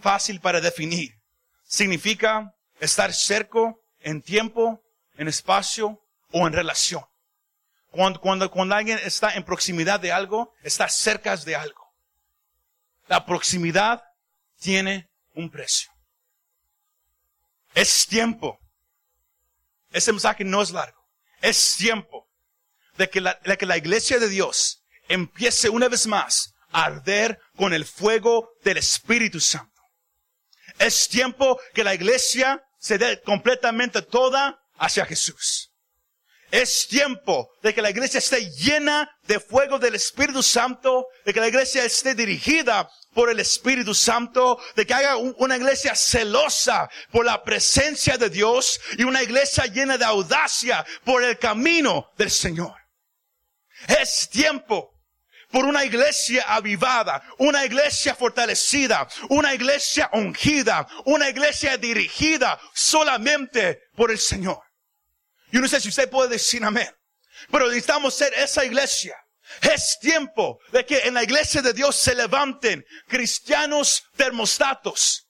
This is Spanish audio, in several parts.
fácil para definir. Significa estar cerca en tiempo, en espacio o en relación. Cuando, cuando, cuando alguien está en proximidad de algo, está cerca de algo. La proximidad tiene un precio. Es tiempo. Ese mensaje no es largo. Es tiempo de que la, de que la iglesia de Dios empiece una vez más a arder con el fuego del Espíritu Santo. Es tiempo que la iglesia se dé completamente toda hacia Jesús. Es tiempo de que la iglesia esté llena de fuego del Espíritu Santo, de que la iglesia esté dirigida por el Espíritu Santo, de que haya una iglesia celosa por la presencia de Dios y una iglesia llena de audacia por el camino del Señor. Es tiempo por una iglesia avivada, una iglesia fortalecida, una iglesia ungida, una iglesia dirigida solamente por el Señor. Yo no sé si usted puede decir amén. Pero necesitamos ser esa iglesia. Es tiempo de que en la iglesia de Dios se levanten cristianos termostatos,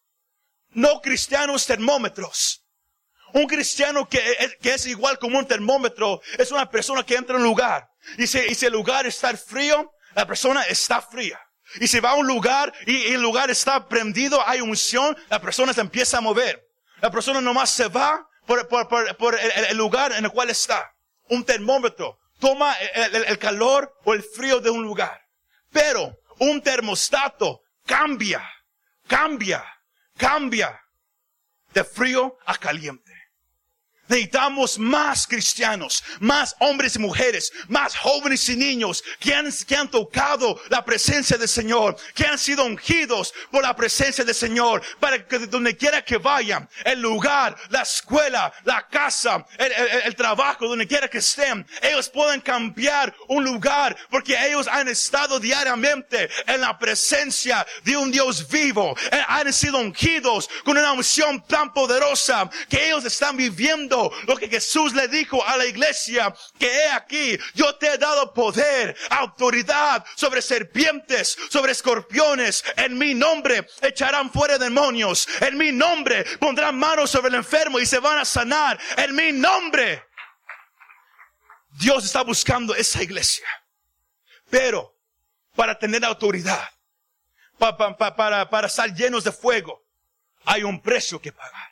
no cristianos termómetros. Un cristiano que es, igual como un termómetro es una persona que entra en un lugar y si, y si el lugar está frío, la persona está fría. Y si va a un lugar y, el lugar está prendido, hay unción, la persona se empieza a mover. La persona nomás se va por, el, lugar en el cual está. Un termómetro toma el, calor o el frío de un lugar. Pero un termostato cambia, cambia, cambia de frío a caliente. Necesitamos más cristianos, más hombres y mujeres, más jóvenes y niños que han, que han tocado la presencia del Señor, que han sido ungidos por la presencia del Señor, para que donde quiera que vayan, el lugar, la escuela, la casa, el, el trabajo, donde quiera que estén, ellos pueden cambiar un lugar porque ellos han estado diariamente en la presencia de un Dios vivo, eh, han sido ungidos con una unción tan poderosa que ellos están viviendo lo que Jesús le dijo a la iglesia, que he aquí, yo te he dado poder, autoridad sobre serpientes, sobre escorpiones, en mi nombre echarán fuera demonios, en mi nombre pondrán manos sobre el enfermo y se van a sanar, en mi nombre. Dios está buscando esa iglesia. Pero para tener autoridad, para, para, para estar llenos de fuego, hay un precio que pagar.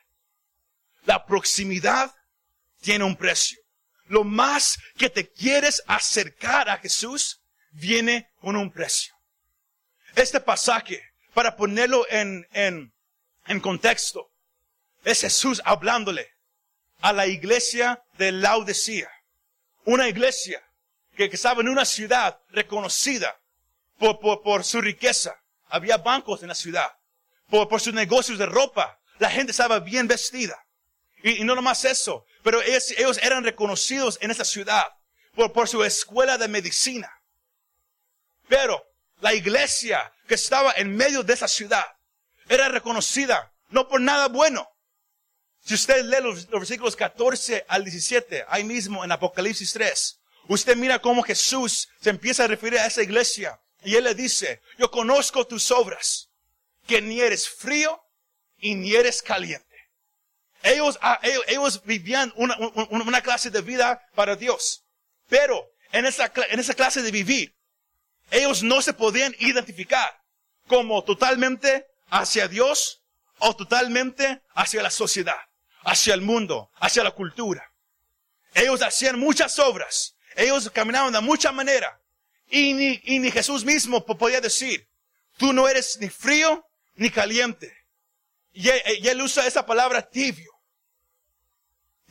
La proximidad tiene un precio. Lo más que te quieres acercar a Jesús viene con un precio. Este pasaje, para ponerlo en, en, en contexto, es Jesús hablándole a la iglesia de Laodicea. Una iglesia que, estaba en una ciudad reconocida por, por, por, su riqueza. Había bancos en la ciudad. Por, por sus negocios de ropa. La gente estaba bien vestida. Y, y no nomás eso, pero ellos, eran reconocidos en esa ciudad por, su escuela de medicina. Pero la iglesia que estaba en medio de esa ciudad era reconocida no por nada bueno. Si usted lee los, los, versículos 14 al 17, ahí mismo en Apocalipsis 3, usted mira cómo Jesús se empieza a referir a esa iglesia y él le dice, yo conozco tus obras, que ni eres frío y ni eres caliente. Ellos, ah, ellos, vivían una, una, clase de vida para Dios. Pero en esa, en esa clase de vivir, ellos no se podían identificar como totalmente hacia Dios o totalmente hacia la sociedad, hacia el mundo, hacia la cultura. Ellos hacían muchas obras. Ellos caminaban de mucha manera. Y ni, y ni Jesús mismo podía decir, tú no eres ni frío ni caliente. Y él, usa esa palabra tibio.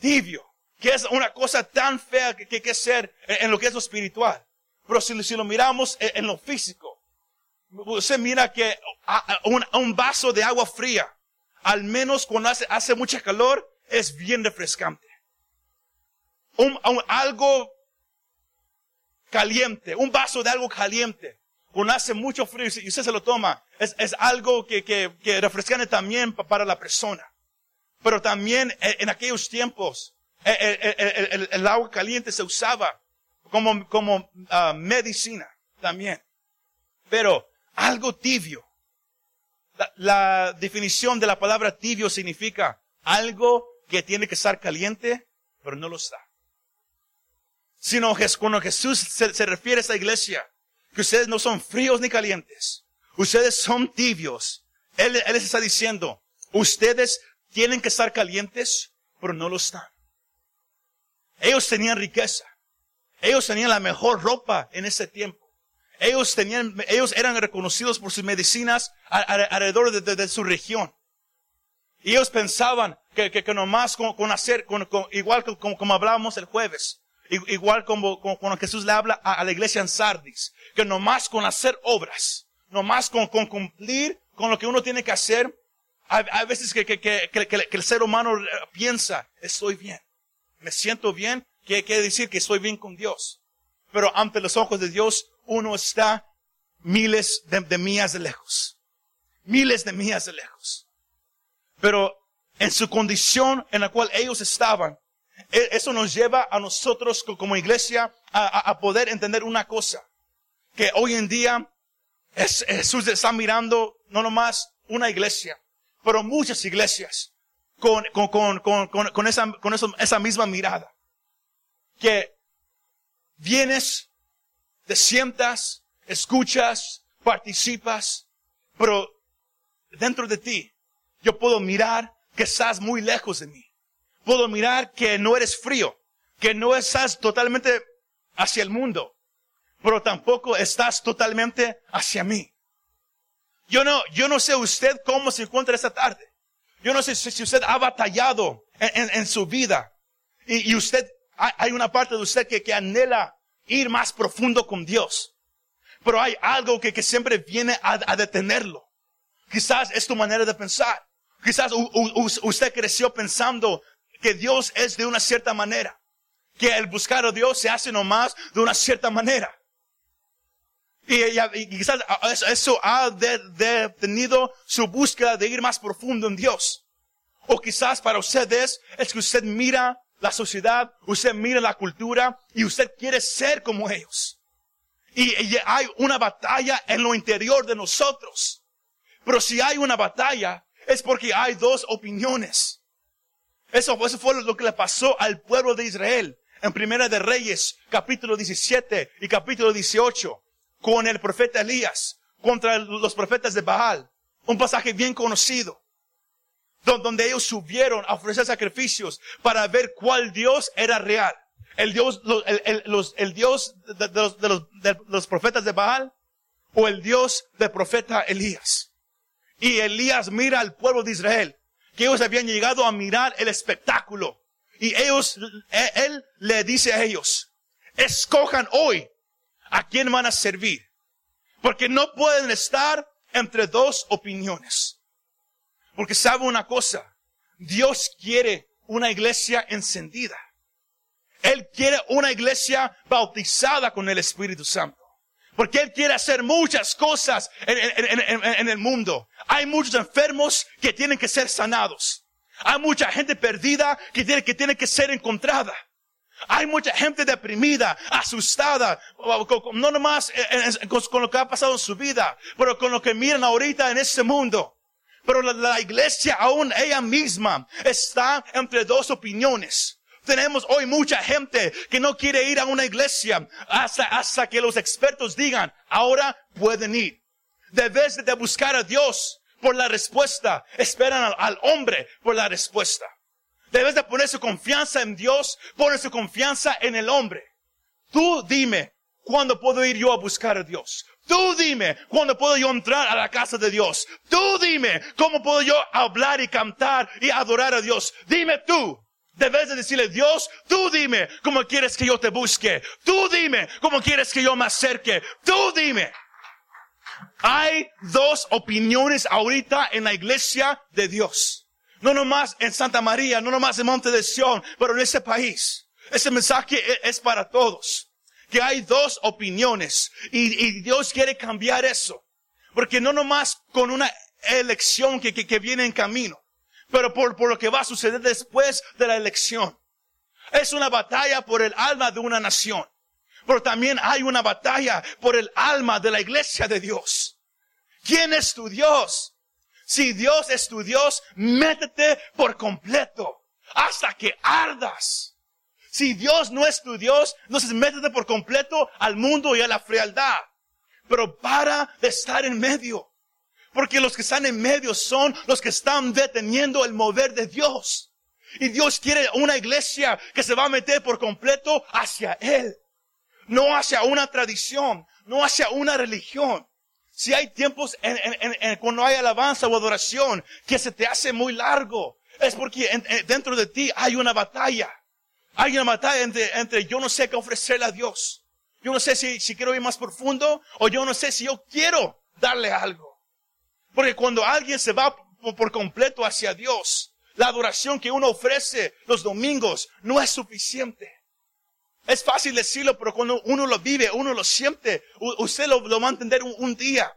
Tibio. Que es una cosa tan fea que hay que ser en lo que es lo espiritual. Pero si, lo miramos en, lo físico, usted mira que un, vaso de agua fría, al menos cuando hace, hace mucha calor, es bien refrescante. Un, algo caliente, un vaso de algo caliente, cuando hace mucho frío y usted se lo toma, es, es algo que, que, que refrescante también para la persona. Pero también eh, en aquellos tiempos, eh, el, el, agua caliente se usaba como, como uh, medicina también. Pero algo tibio, La, la definición de la palabra tibio significa algo que tiene que estar caliente, pero no lo está. Sino que cuando Jesús se, se refiere a esta iglesia, que ustedes no son fríos ni calientes, ustedes son tibios. Él, les está diciendo, ustedes tienen que estar calientes, pero no lo están. Ellos tenían riqueza. Ellos tenían la mejor ropa en ese tiempo. Ellos tenían, ellos eran reconocidos por sus medicinas alrededor de, su región. Y ellos pensaban que, nomás con, hacer, con, igual como, como hablábamos el jueves, igual como, cuando Jesús le habla a, la iglesia en Sardis, que nomás con hacer obras, nomás con, con cumplir con lo que uno tiene que hacer, hay, veces que, el ser humano piensa, estoy bien, me siento bien, que quiere decir que estoy bien con Dios. Pero ante los ojos de Dios, uno está miles de, millas de lejos. Miles de millas de lejos. Pero en su condición en la cual ellos estaban, eso nos lleva a nosotros como iglesia a, poder entender una cosa. Que hoy en día Jesús está mirando no nomás una iglesia, pero muchas iglesias con, con, con, con esa, con esa misma mirada. Que vienes te sientas, escuchas, participas, pero dentro de ti yo puedo mirar que estás muy lejos de mí. Puedo mirar que no eres frío, que no estás totalmente hacia el mundo, pero tampoco estás totalmente hacia mí. Yo no, yo no sé usted cómo se encuentra esta tarde. Yo no sé si usted ha batallado en, su vida y, usted, hay una parte de usted que, anhela ir más profundo con Dios. Pero hay algo que siempre viene a, detenerlo. Quizás es tu manera de pensar. Quizás usted creció pensando que Dios es de una cierta manera. Que el buscar a Dios se hace nomás de una cierta manera. Y, quizás eso ha detenido su búsqueda de ir más profundo en Dios. O quizás para ustedes es que usted mira la sociedad, usted mira la cultura y usted quiere ser como ellos. Y, hay una batalla en lo interior de nosotros. Pero si hay una batalla, es porque hay dos opiniones. Eso, eso fue lo que le pasó al pueblo de Israel en Primera de Reyes, capítulo 17 y capítulo 18, con el profeta Elías contra los profetas de Baal. Un pasaje bien conocido donde ellos subieron a ofrecer sacrificios para ver cuál Dios era real. El Dios, el, los, el Dios de, los, de, los, de los profetas de Baal o el Dios del profeta Elías. Y Elías mira al pueblo de Israel, que ellos habían llegado a mirar el espectáculo. Y ellos, e, él le dice a ellos, escojan hoy a quién van a servir. Porque no pueden estar entre dos opiniones. Porque sabe una cosa, Dios quiere una iglesia encendida. Él quiere una iglesia bautizada con el Espíritu Santo. Porque Él quiere hacer muchas cosas en, el mundo. Hay muchos enfermos que tienen que ser sanados. Hay mucha gente perdida que tiene que, ser encontrada. Hay mucha gente deprimida, asustada, no nomás con lo que ha pasado en su vida, pero con lo que miran ahorita en este mundo. Pero la, iglesia aún ella misma está entre dos opiniones. Tenemos hoy mucha gente que no quiere ir a una iglesia hasta, hasta que los expertos digan, ahora pueden ir. Debes de buscar a Dios por la respuesta. Esperan al, hombre por la respuesta. Debes de poner su confianza en Dios, poner su confianza en el hombre. Tú dime, ¿cuándo puedo ir yo a buscar a Dios? Tú dime cuándo puedo yo entrar a la casa de Dios. Tú dime cómo puedo yo hablar y cantar y adorar a Dios. Dime tú. Debes de decirle, Dios, tú dime cómo quieres que yo te busque. Tú dime cómo quieres que yo me acerque. Tú dime. Hay dos opiniones ahorita en la iglesia de Dios. No nomás en Santa María, no nomás en Monte de Sion, pero en ese país. Ese mensaje es para todos que hay dos opiniones y, Dios quiere cambiar eso. Porque no nomás con una elección que, que, viene en camino, pero por, por lo que va a suceder después de la elección. Es una batalla por el alma de una nación. Pero también hay una batalla por el alma de la iglesia de Dios. ¿Quién es tu Dios? Si Dios es tu Dios, métete por completo hasta que ardas. Si Dios no es tu Dios, entonces métete por completo al mundo y a la frialdad. Pero para de estar en medio. Porque los que están en medio son los que están deteniendo el mover de Dios. Y Dios quiere una iglesia que se va a meter por completo hacia Él. No hacia una tradición, no hacia una religión. Si hay tiempos en, en, cuando hay alabanza o adoración que se te hace muy largo, es porque dentro de ti hay una batalla. Hay una batalla entre, entre yo no sé qué ofrecerle a Dios. Yo no sé si, si quiero ir más profundo o yo no sé si yo quiero darle algo. Porque cuando alguien se va por completo hacia Dios, la adoración que uno ofrece los domingos no es suficiente. Es fácil decirlo, pero cuando uno lo vive, uno lo siente, usted lo, va a entender un, día.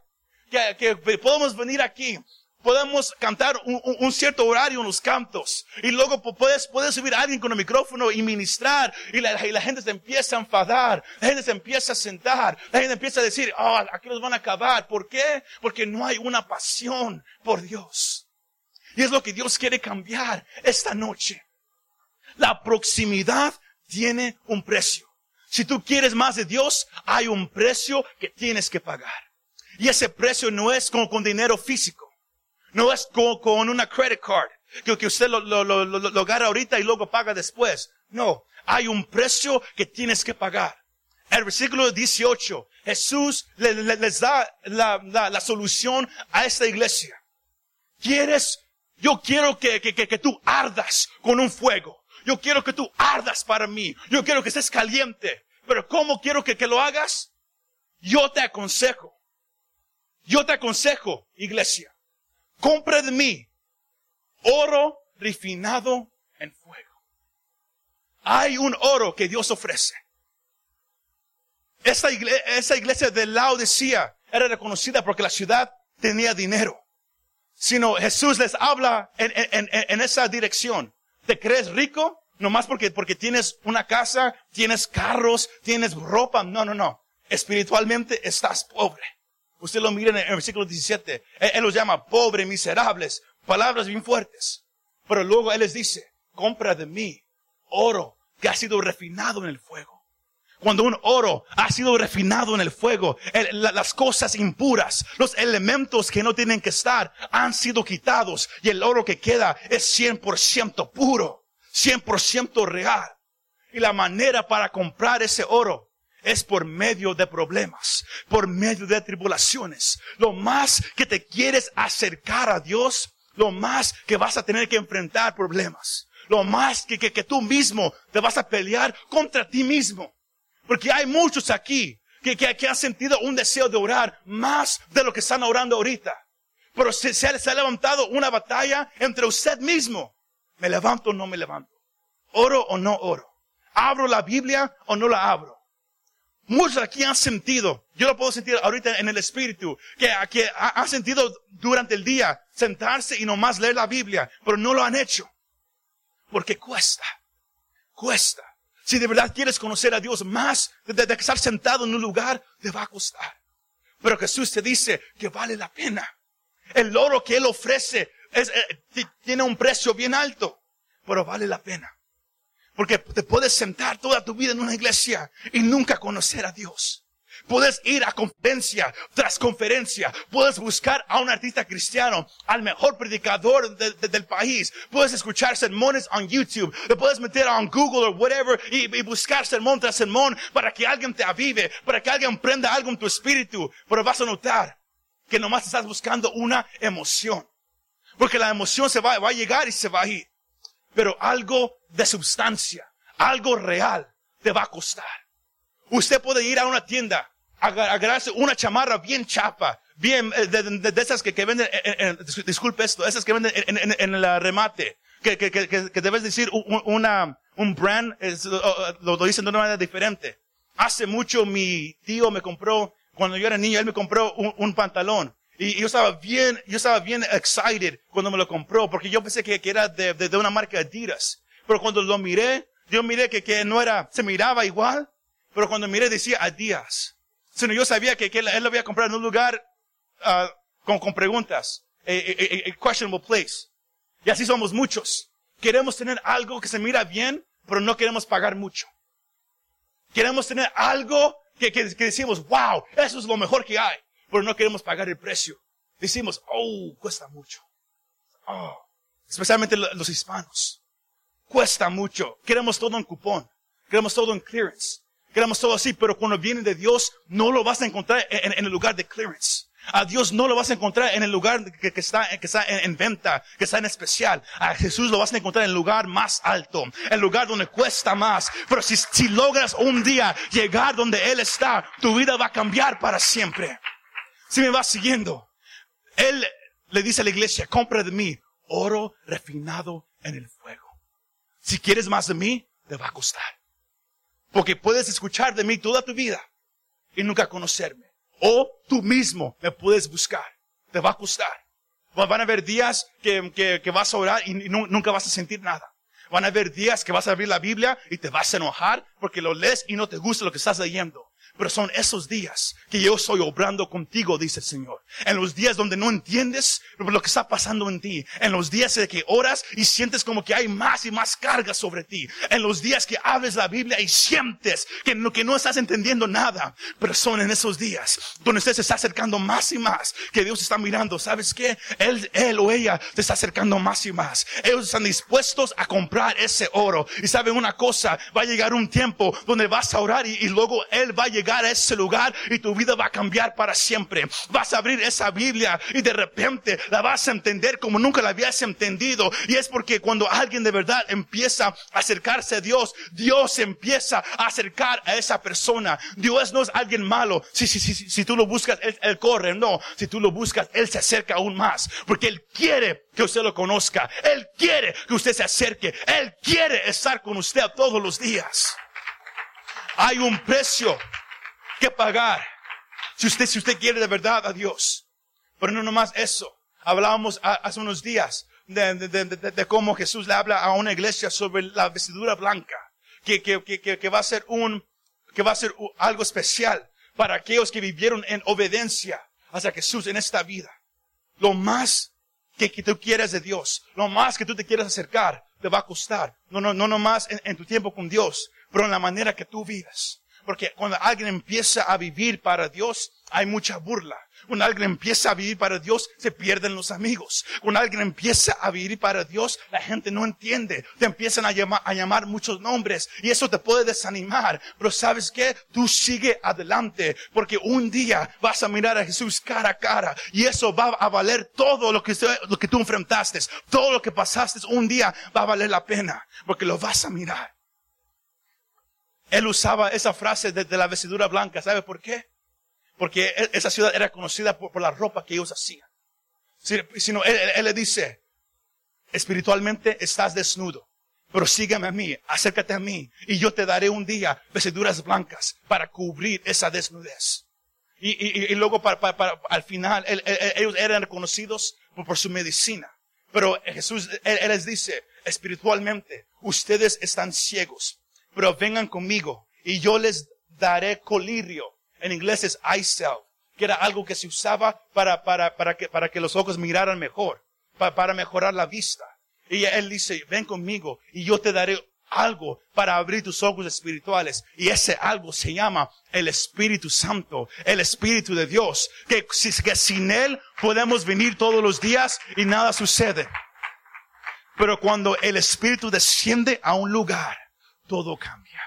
Que podemos venir aquí podemos cantar un, cierto horario en los cantos. Y luego puedes, puedes subir a alguien con el micrófono y ministrar. Y la, y la, gente se empieza a enfadar. La gente se empieza a sentar. La gente empieza a decir, oh, aquí los van a acabar. ¿Por qué? Porque no hay una pasión por Dios. Y es lo que Dios quiere cambiar esta noche. La proximidad tiene un precio. Si tú quieres más de Dios, hay un precio que tienes que pagar. Y ese precio no es con, con dinero físico. No es con, una credit card, que, que usted lo, lo, lo, lo, agarra ahorita y luego paga después. No, hay un precio que tienes que pagar. El versículo 18, Jesús les da la, la, la, solución a esta iglesia. ¿Quieres? Yo quiero que, que, que, que tú ardas con un fuego. Yo quiero que tú ardas para mí. Yo quiero que estés caliente. Pero ¿cómo quiero que, que lo hagas? Yo te aconsejo. Yo te aconsejo, iglesia compra de mí oro refinado en fuego. Hay un oro que Dios ofrece. Esa iglesia, de Laodicea era reconocida porque la ciudad tenía dinero. Sino Jesús les habla en esa dirección. ¿Te crees rico? Nomás porque, porque tienes una casa, tienes carros, tienes ropa. No, no, no. Espiritualmente estás pobre. Usted lo mira en el versículo 17. Él, los llama pobres, miserables, palabras bien fuertes. Pero luego Él les dice, compra de mí oro que ha sido refinado en el fuego. Cuando un oro ha sido refinado en el fuego, las cosas impuras, los elementos que no tienen que estar, han sido quitados y el oro que queda es 100% puro, 100% real. Y la manera para comprar ese oro es por medio de problemas, por medio de tribulaciones. Lo más que te quieres acercar a Dios, lo más que vas a tener que enfrentar problemas. Lo más que, que, tú mismo te vas a pelear contra ti mismo. Porque hay muchos aquí que, que, han sentido un deseo de orar más de lo que están orando ahorita. Pero se, se, ha, levantado una batalla entre usted mismo. ¿Me levanto o no me levanto? ¿Oro o no oro? ¿Abro la Biblia o no la abro? Muchos aquí han sentido, yo lo puedo sentir ahorita en el espíritu, que, que han sentido durante el día sentarse y nomás leer la Biblia, pero no lo han hecho. Porque cuesta, cuesta. Si de verdad quieres conocer a Dios más de, que estar sentado en un lugar, te va a costar. Pero Jesús te dice que vale la pena. El oro que Él ofrece eh, tiene un precio bien alto, pero vale la pena. Porque te puedes sentar toda tu vida en una iglesia y nunca conocer a Dios. Puedes ir a conferencia tras conferencia. Puedes buscar a un artista cristiano, al mejor predicador del país. Puedes escuchar sermones en YouTube. Te puedes meter en Google o whatever y, y, buscar sermón tras sermón para que alguien te avive, para que alguien prenda algo en tu espíritu. Pero vas a notar que nomás estás buscando una emoción. Porque la emoción se va, va a llegar y se va a ir. Pero algo de sustancia, algo real, te va a costar. Usted puede ir a una tienda, agarrarse una chamarra bien chapa, bien, eh, de, esas que, venden, disculpe esto, esas que venden en, en, el remate, que, que, que, debes decir una, un brand, lo, dicen de una manera diferente. Hace mucho mi tío me compró, cuando yo era niño, él me compró un, pantalón. Y yo estaba bien, yo estaba bien excited cuando me lo compró, porque yo pensé que, que era de, de, de, una marca Adidas. Pero cuando lo miré, yo miré que, que no era, se miraba igual, pero cuando miré decía Adidas. Sino yo sabía que, que él, lo había comprado en un lugar uh, con, con preguntas. a, a- a questionable place. Y así somos muchos. Queremos tener algo que se mira bien, pero no queremos pagar mucho. Queremos tener algo que, que, que decimos, wow, eso es lo mejor que hay, pero no queremos pagar el precio. Decimos, oh, cuesta mucho. Oh, especialmente lo- los hispanos. Cuesta mucho. Queremos todo en cupón. Queremos todo en clearance. Queremos todo así, pero cuando viene de Dios, no lo vas a encontrar en, el lugar de clearance. A Dios no lo vas a encontrar en el lugar que, que está, que está en, en venta, que está en especial. A Jesús lo vas a encontrar en el lugar más alto, el lugar donde cuesta más. Pero si, si logras un día llegar donde Él está, tu vida va a cambiar para siempre. Si me vas siguiendo, Él le dice a la iglesia, compra de mí oro refinado en el fuego. Si quieres más de mí, te va a costar. Porque puedes escuchar de mí toda tu vida y nunca conocerme. O tú mismo me puedes buscar. Te va a costar. Va- Van a haber días que, que- que vas a orar y nu- nunca vas a sentir nada. Van a haber días que vas a abrir la Biblia y te vas a enojar porque lo lees y no te gusta lo que estás leyendo. Pero son esos días que yo estoy obrando contigo, dice el Señor. En los días donde no entiendes lo que está pasando en ti. En los días de que oras y sientes como que hay más y más carga sobre ti. En los días que abres la Biblia y sientes que no, que no estás entendiendo nada. Pero son en esos días donde usted se está acercando más y más. Que Dios está mirando. ¿Sabes qué? Él, él o ella te está acercando más y más. Ellos están dispuestos a comprar ese oro. Y saben una cosa, va a llegar un tiempo donde vas a orar y, y luego Él va a llegar a ese lugar y tu vida va a cambiar para siempre. Vas a abrir esa Biblia y de repente la vas a entender como nunca la habías entendido. Y es porque cuando alguien de verdad empieza a acercarse a Dios, Dios empieza a acercar a esa persona. Dios no es alguien malo. Si, si, si, si tú lo buscas, él, él corre. No, si tú lo buscas, Él se acerca aún más. Porque Él quiere que usted lo conozca. Él quiere que usted se acerque. Él quiere estar con usted todos los días. Hay un precio que pagar. Si usted, si usted quiere de verdad a Dios. Pero no nomás eso. Hablábamos hace unos días de, de- de- de- cómo Jesús le habla a una iglesia sobre la vestidura blanca. Que, que, que, que, va a ser un, que va a ser algo especial para aquellos que vivieron en obediencia hacia Jesús en esta vida. Lo más que, que tú quieres de Dios, lo más que tú te quieres acercar, te va a costar. No, no, no nomás en, en tu tiempo con Dios, pero en la manera que tú vives. Porque cuando alguien empieza a vivir para Dios, hay mucha burla. Cuando alguien empieza a vivir para Dios, se pierden los amigos. Cuando alguien empieza a vivir para Dios, la gente no entiende. Te empiezan a llamar, muchos nombres y eso te puede desanimar. Pero sabes qué? Tú sigue adelante porque un día vas a mirar a Jesús cara a cara y eso va a valer todo lo que, lo que tú enfrentaste. Todo lo que pasaste un día va a valer la pena porque lo vas a mirar. Él usaba esa frase de, de la vestidura blanca. ¿Sabe por qué? Porque e- esa ciudad era conocida por, por la ropa que ellos hacían. Si- Sino él, él- le dice, espiritualmente estás desnudo, pero sígueme a mí, acércate a mí, y yo te daré un día vestiduras blancas para cubrir esa desnudez. Y, y- y luego para, para- al final ellos eran reconocidos por, su medicina. Pero Jesús, él les dice, espiritualmente, ustedes están ciegos, pero vengan conmigo y yo les daré colirio. En inglés es eye salve, que era algo que se usaba para, para, para, que, para que los ojos miraran mejor, pa- para mejorar la vista. Y él dice, ven conmigo y yo te daré algo para abrir tus ojos espirituales. Y ese algo se llama el Espíritu Santo, el Espíritu de Dios, que, que sin Él podemos venir todos los días y nada sucede. Pero cuando el Espíritu desciende a un lugar, todo cambia.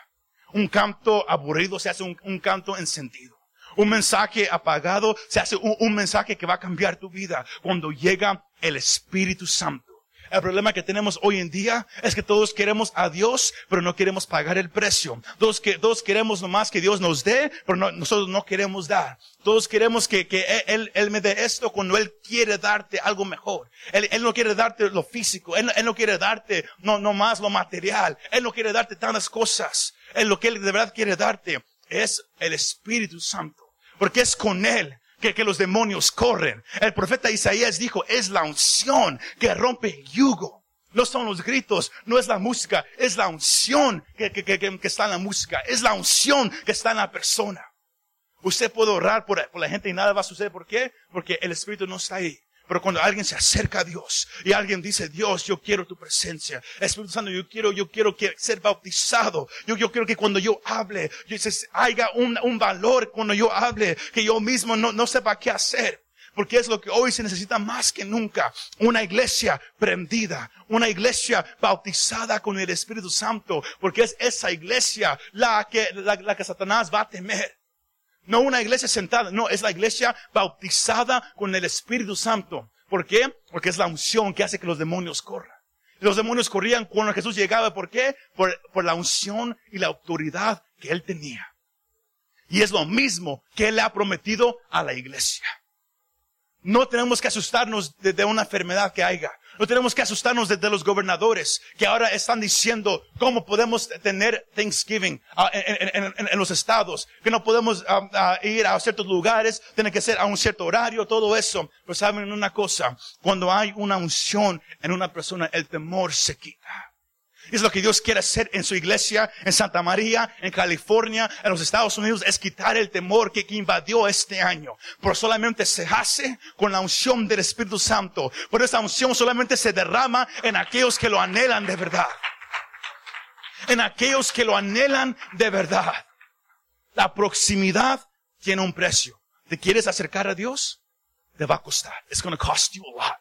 Un canto aburrido se hace un, canto encendido. Un mensaje apagado se hace un mensaje que va a cambiar tu vida cuando llega el Espíritu Santo. El problema que tenemos hoy en día es que todos queremos a Dios, pero no queremos pagar el precio. Todos, que, todos queremos nomás que Dios nos dé, pero no- nosotros no queremos dar. Todos queremos que, que él, él me dé esto cuando Él quiere darte algo mejor. Él, él no quiere darte lo físico. Él, no- quiere darte no, no más lo material. Él no quiere darte tantas cosas. Él lo que Él de verdad quiere darte es el Espíritu Santo. Porque es con Él que, que los demonios corren. El profeta Isaías dijo, es la unción que rompe el yugo. No son los gritos, no es la música, es la unción que, que, que, que está en la música, es la unción que está en la persona. Usted puede orar por, por la gente y nada va a suceder. ¿Por qué? Porque el Espíritu no está ahí. Pero cuando alguien se acerca a Dios y alguien dice, Dios, yo quiero tu presencia. Espíritu Santo, yo quiero, yo quiero que ser bautizado. Yo, yo quiero que cuando yo hable, yo, haya un, un valor cuando yo hable, que yo mismo no, no sepa qué hacer. Porque es lo que hoy se necesita más que nunca. Una iglesia prendida, una iglesia bautizada con el Espíritu Santo, porque es esa iglesia la que, la que Satanás va a temer. No una iglesia sentada, no, es la iglesia bautizada con el Espíritu Santo. ¿Por qué? Porque es la unción que hace que los demonios corran. Los demonios corrían cuando Jesús llegaba. ¿Por qué? Por, por la unción y la autoridad que él tenía. Y es lo mismo que él ha prometido a la iglesia. No tenemos que asustarnos de, una enfermedad que haya. No tenemos que asustarnos de, los gobernadores que ahora están diciendo cómo podemos tener Thanksgiving ah, en, los estados, que no podemos ah, ah, ir a ciertos lugares, tiene que ser a un cierto horario, todo eso. Pues saben una cosa, cuando hay una unción en una persona, el temor se quita. Es lo que Dios quiere hacer en su iglesia, en Santa María, en California, en los Estados Unidos, es quitar el temor que, invadió este año. Por solamente se hace con la unción del Espíritu Santo. Por esa unción solamente se derrama en aquellos que lo anhelan de verdad. En aquellos que lo anhelan de verdad. La proximidad tiene un precio. ¿Te quieres acercar a Dios? Te va a costar. It's to cost you a lot.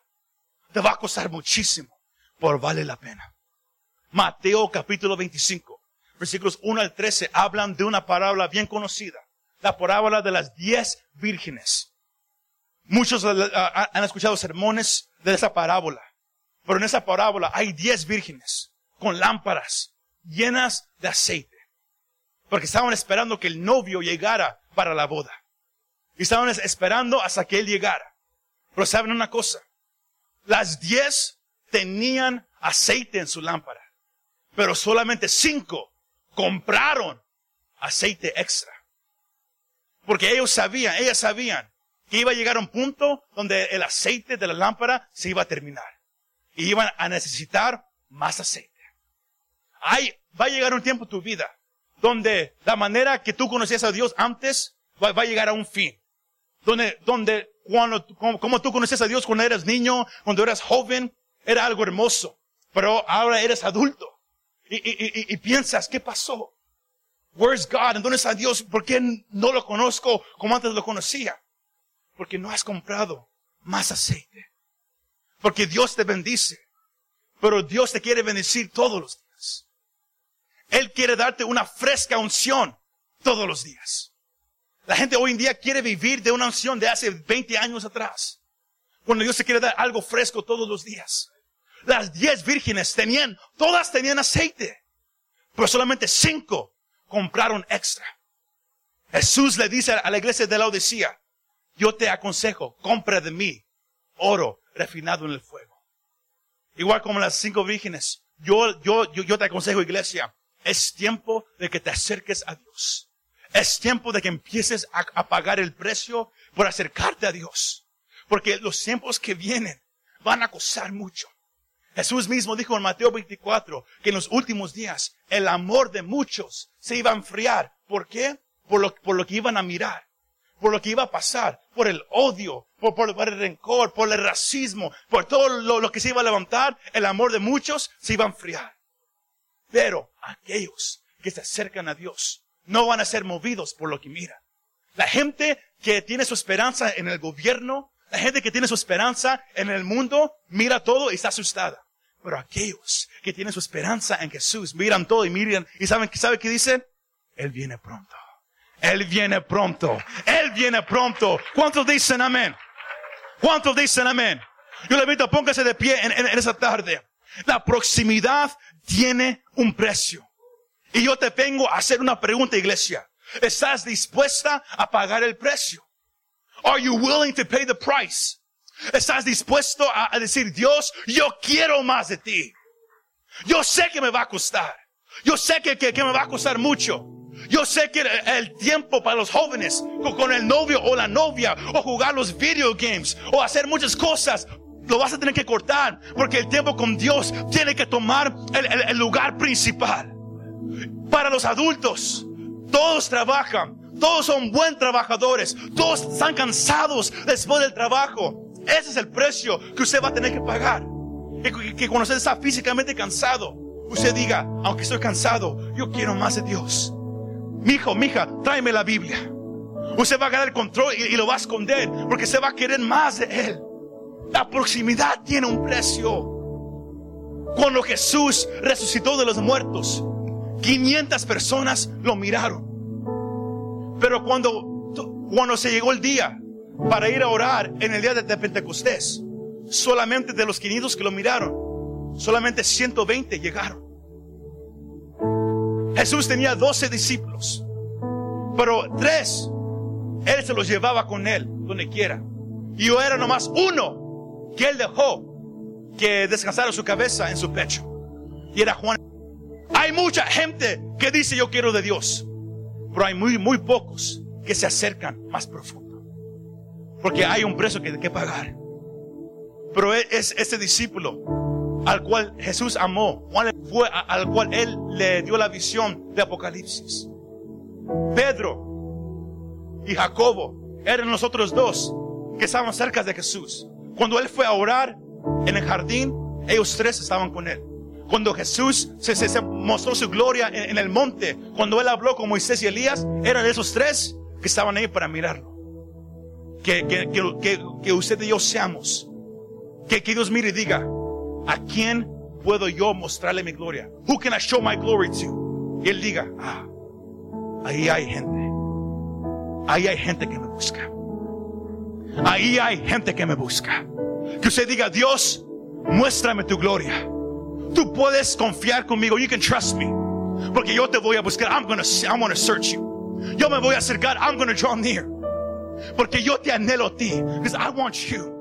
Te va a costar muchísimo. Por vale la pena. Mateo capítulo 25, versículos 1 al 13, hablan de una parábola bien conocida, la parábola de las diez vírgenes. Muchos han escuchado sermones de esa parábola, pero en esa parábola hay diez vírgenes con lámparas llenas de aceite, porque estaban esperando que el novio llegara para la boda. Y estaban esperando hasta que él llegara. Pero saben una cosa, las diez tenían aceite en su lámpara pero solamente cinco compraron aceite extra. Porque ellos sabían, ellas sabían que iba a llegar un punto donde el aceite de la lámpara se iba a terminar. Y iban a necesitar más aceite. Hay, va a llegar un tiempo en tu vida donde la manera que tú conocías a Dios antes va, a llegar a un fin. Donde, donde, cuando, como, como tú conocías a Dios cuando eras niño, cuando eras joven, era algo hermoso. Pero ahora eres adulto y, piensas, ¿qué pasó? Where's God? ¿En dónde está Dios? ¿Por qué no lo conozco como antes lo conocía? Porque no has comprado más aceite. Porque Dios te bendice. Pero Dios te quiere bendecir todos los días. Él quiere darte una fresca unción todos los días. La gente hoy en día quiere vivir de una unción de hace 20 años atrás. Cuando Dios te quiere dar algo fresco todos los días. Las diez vírgenes tenían, todas tenían aceite, pero solamente cinco compraron extra. Jesús le dice a la iglesia de la Odisea, yo te aconsejo, compra de mí oro refinado en el fuego. Igual como las cinco vírgenes, yo, yo, yo, te aconsejo, iglesia, es tiempo de que te acerques a Dios. Es tiempo de que empieces a, a, pagar el precio por acercarte a Dios. Porque los tiempos que vienen van a costar mucho. Jesús mismo dijo en Mateo 24 que en los últimos días el amor de muchos se iba a enfriar. ¿Por qué? Por lo, por lo que iban a mirar, por lo que iba a pasar, por el odio, por, el rencor, por el racismo, por todo lo, lo que se iba a levantar, el amor de muchos se iba a enfriar. Pero aquellos que se acercan a Dios no van a ser movidos por lo que miran. La gente que tiene su esperanza en el gobierno, la gente que tiene su esperanza en el mundo, mira todo y está asustada. Pero aquellos que tienen su esperanza en Jesús, miran todo y miran y saben, ¿sabe qué dicen? Él viene pronto. Él viene pronto. Él viene pronto. ¿Cuántos dicen amén? ¿Cuántos dicen amén? Yo le invito, póngase de pie en, en, esa tarde. La proximidad tiene un precio. Y yo te vengo a hacer una pregunta, iglesia. ¿Estás dispuesta a pagar el precio? Are you willing to pay the price? Estás dispuesto a, decir, Dios, yo quiero más de ti. Yo sé que me va a costar. Yo sé que, me va a costar mucho. Yo sé que el tiempo para los jóvenes con, el novio o la novia o jugar los video games o hacer muchas cosas lo vas a tener que cortar porque el tiempo con Dios tiene que tomar el lugar principal. Para los adultos, todos trabajan, todos son buen trabajadores, todos están cansados después del trabajo Ese es el precio que usted va a tener que pagar. Que, que cuando usted está físicamente cansado, usted diga, aunque estoy cansado, yo quiero más de Dios. Mi hijo, mi hija, tráeme la Biblia. Usted va a ganar el control y, y lo va a esconder porque se va a querer más de Él. La proximidad tiene un precio. Cuando Jesús resucitó de los muertos, 500 personas lo miraron. Pero cuando, cuando se llegó el día para ir a orar en el día de, Pentecostés, solamente de los 500 que lo miraron, solamente 120 llegaron. Jesús tenía 12 discípulos, pero tres, Él se los llevaba con Él, donde quiera. Y yo era nomás uno que Él dejó que descansara su cabeza en su pecho. Y era Juan. Hay mucha gente que dice yo quiero de Dios, pero hay muy, muy pocos que se acercan más profundo. Porque hay un precio que, que pagar. Pero e, es este discípulo al cual Jesús amó, al cual él le dio la visión de Apocalipsis. Pedro y Jacobo eran los otros dos que estaban cerca de Jesús. Cuando él fue a orar en el jardín, ellos tres estaban con él. Cuando Jesús se, mostró su gloria en, en, el monte, cuando él habló con Moisés y Elías, eran esos tres que estaban ahí para mirarlo. Que, que, que, que usted y yo seamos. Que, que Dios mire y diga, ¿a quién puedo yo mostrarle mi gloria? Who can I show my glory to? Y él diga, ah, ahí hay gente. Ahí hay gente que me busca. Ahí hay gente que me busca. Que usted diga, Dios, muéstrame tu gloria. Tú puedes confiar conmigo. You can trust me. Porque yo te voy a buscar. I'm gonna, I'm gonna search you. Yo me voy a acercar. I'm gonna draw near. Porque yo te anhelo a ti. Because I want you.